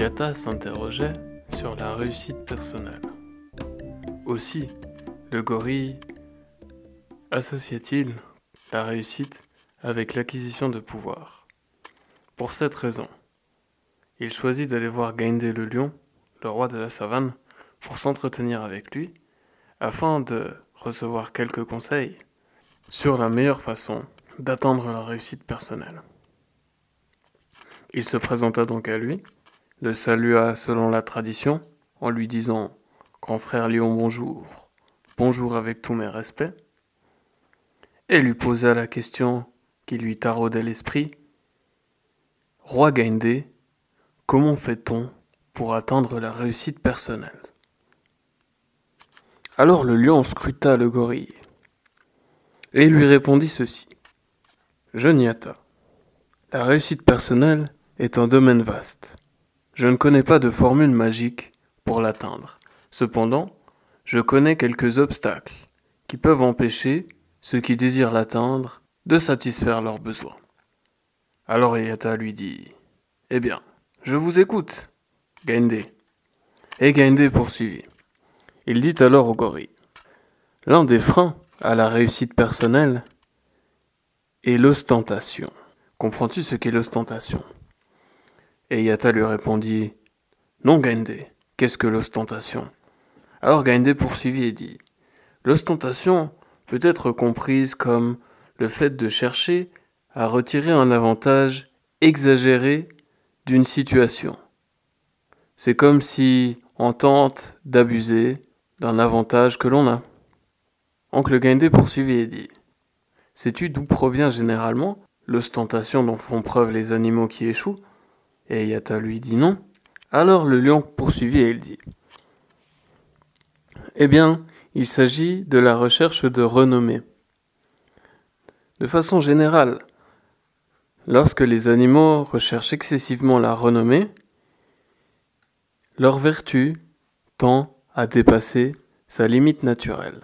Yata s'interrogeait sur la réussite personnelle. Aussi, le gorille associait-il la réussite avec l'acquisition de pouvoir. Pour cette raison, il choisit d'aller voir Gainde le lion, le roi de la savane, pour s'entretenir avec lui, afin de recevoir quelques conseils sur la meilleure façon d'atteindre la réussite personnelle. Il se présenta donc à lui, le salua selon la tradition, en lui disant Grand frère Lion, bonjour, bonjour avec tous mes respects, et lui posa la question qui lui taraudait l'esprit Roi Gaindé, comment fait-on pour atteindre la réussite personnelle? Alors le lion scruta le gorille et lui répondit ceci Jeunyata, la réussite personnelle est un domaine vaste. Je ne connais pas de formule magique pour l'atteindre. Cependant, je connais quelques obstacles qui peuvent empêcher ceux qui désirent l'atteindre de satisfaire leurs besoins. Alors Yata lui dit Eh bien, je vous écoute, Gainde. Et Gainde poursuivit. Il dit alors au gorille L'un des freins à la réussite personnelle est l'ostentation. Comprends-tu ce qu'est l'ostentation? Et lui répondit Non, Gainde, qu'est-ce que l'ostentation? Alors Gainde poursuivit et dit L'ostentation peut être comprise comme le fait de chercher à retirer un avantage exagéré d'une situation. C'est comme si on tente d'abuser d'un avantage que l'on a. Oncle Gainde poursuivit et dit Sais-tu d'où provient généralement l'ostentation dont font preuve les animaux qui échouent? Et Yata lui dit non. Alors le lion poursuivit et il dit Eh bien, il s'agit de la recherche de renommée. De façon générale, lorsque les animaux recherchent excessivement la renommée, leur vertu tend à dépasser sa limite naturelle.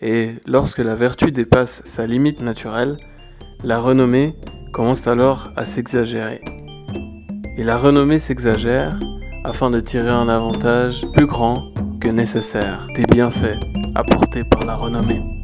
Et lorsque la vertu dépasse sa limite naturelle, la renommée commence alors à s'exagérer et la renommée s'exagère afin de tirer un avantage plus grand que nécessaire des bienfaits apportés par la renommée.